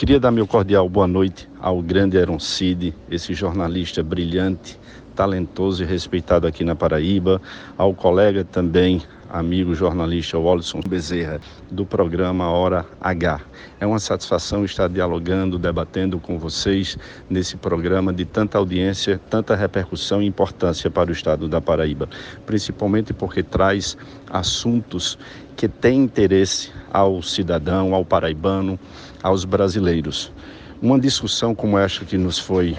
Queria dar meu cordial boa noite ao grande Aaron Cid, esse jornalista brilhante, talentoso e respeitado aqui na Paraíba, ao colega também, amigo jornalista Wallison Bezerra, do programa Hora H. É uma satisfação estar dialogando, debatendo com vocês nesse programa de tanta audiência, tanta repercussão e importância para o estado da Paraíba, principalmente porque traz assuntos que têm interesse ao cidadão, ao paraibano, aos brasileiros. Uma discussão como esta que nos foi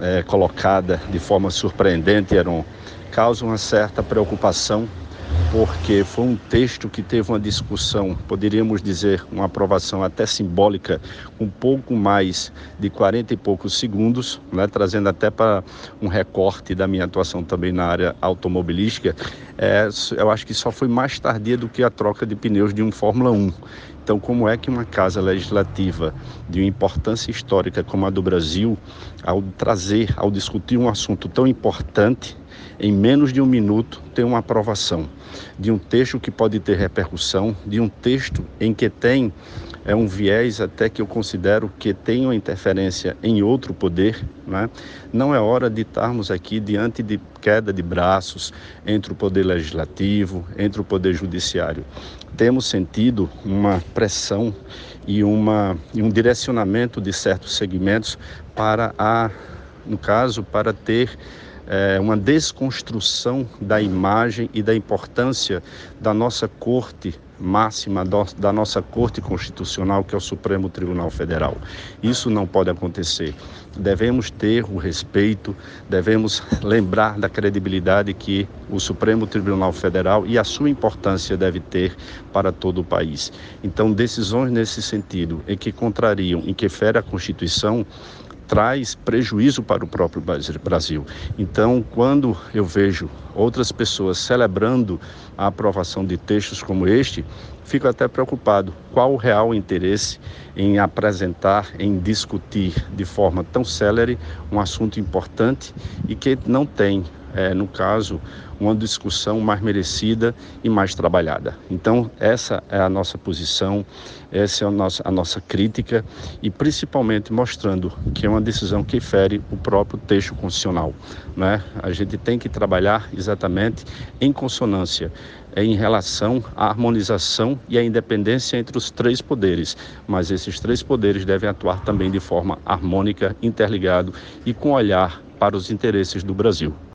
é, colocada de forma surpreendente, Heron, causa uma certa preocupação, porque foi um texto que teve uma discussão, poderíamos dizer, uma aprovação até simbólica, um pouco mais de 40 e poucos segundos, né, trazendo até para um recorte da minha atuação também na área automobilística. É, eu acho que só foi mais tardia do que a troca de pneus de um Fórmula 1. Então, como é que uma casa legislativa de uma importância histórica como a do Brasil, ao trazer, ao discutir um assunto tão importante, em menos de um minuto tem uma aprovação de um texto que pode ter repercussão, de um texto em que tem é um viés até que eu considero que tem uma interferência em outro poder. Né? Não é hora de estarmos aqui diante de queda de braços entre o poder legislativo, entre o poder judiciário. Temos sentido uma pressão e, uma, e um direcionamento de certos segmentos para a, no caso, para ter é, uma desconstrução da imagem e da importância da nossa corte máxima da nossa Corte Constitucional, que é o Supremo Tribunal Federal. Isso não pode acontecer. Devemos ter o respeito, devemos lembrar da credibilidade que o Supremo Tribunal Federal e a sua importância deve ter para todo o país. Então, decisões nesse sentido, em que contrariam, em que fere a Constituição, traz prejuízo para o próprio Brasil. Então, quando eu vejo outras pessoas celebrando a aprovação de textos como este, fico até preocupado. Qual o real interesse em apresentar, em discutir de forma tão célere um assunto importante e que não tem é, no caso, uma discussão mais merecida e mais trabalhada. Então, essa é a nossa posição, essa é a nossa, a nossa crítica e principalmente mostrando que é uma decisão que fere o próprio texto constitucional. Né? A gente tem que trabalhar exatamente em consonância em relação à harmonização e à independência entre os três poderes, mas esses três poderes devem atuar também de forma harmônica, interligado e com olhar para os interesses do Brasil.